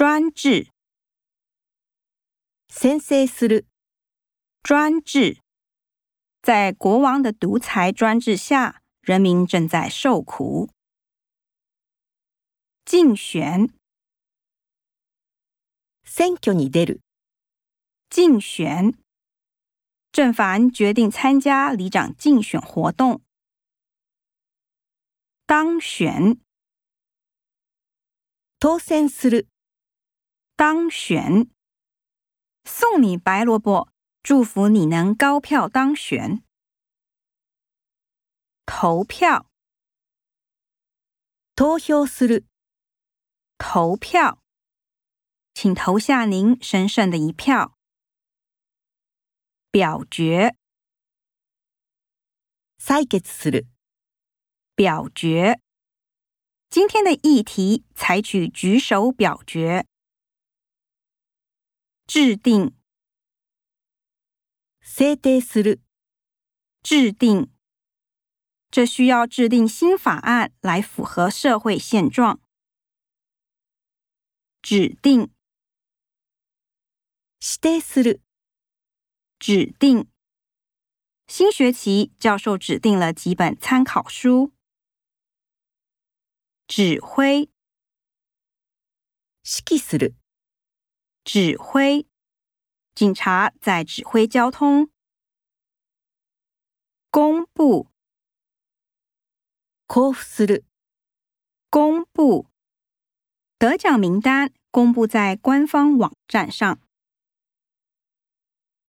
专制，センする。ル。专制，在国王的独裁专制下，人民正在受苦。竞选，選挙に出る。竞选，郑凡决定参加里长竞选活动。当選，当選する。当选，送你白萝卜，祝福你能高票当选。投票，投票する，投票，请投下您神圣的一票。表决，さいする，表决，今天的议题采取举手表决。制定 s 定する，制定。这需要制定新法案来符合社会现状。指定 s h t e する，指定。新学期，教授指定了几本参考书。指挥 s h する。指挥警察在指挥交通。公布，公布得奖名单，公布在官方网站上。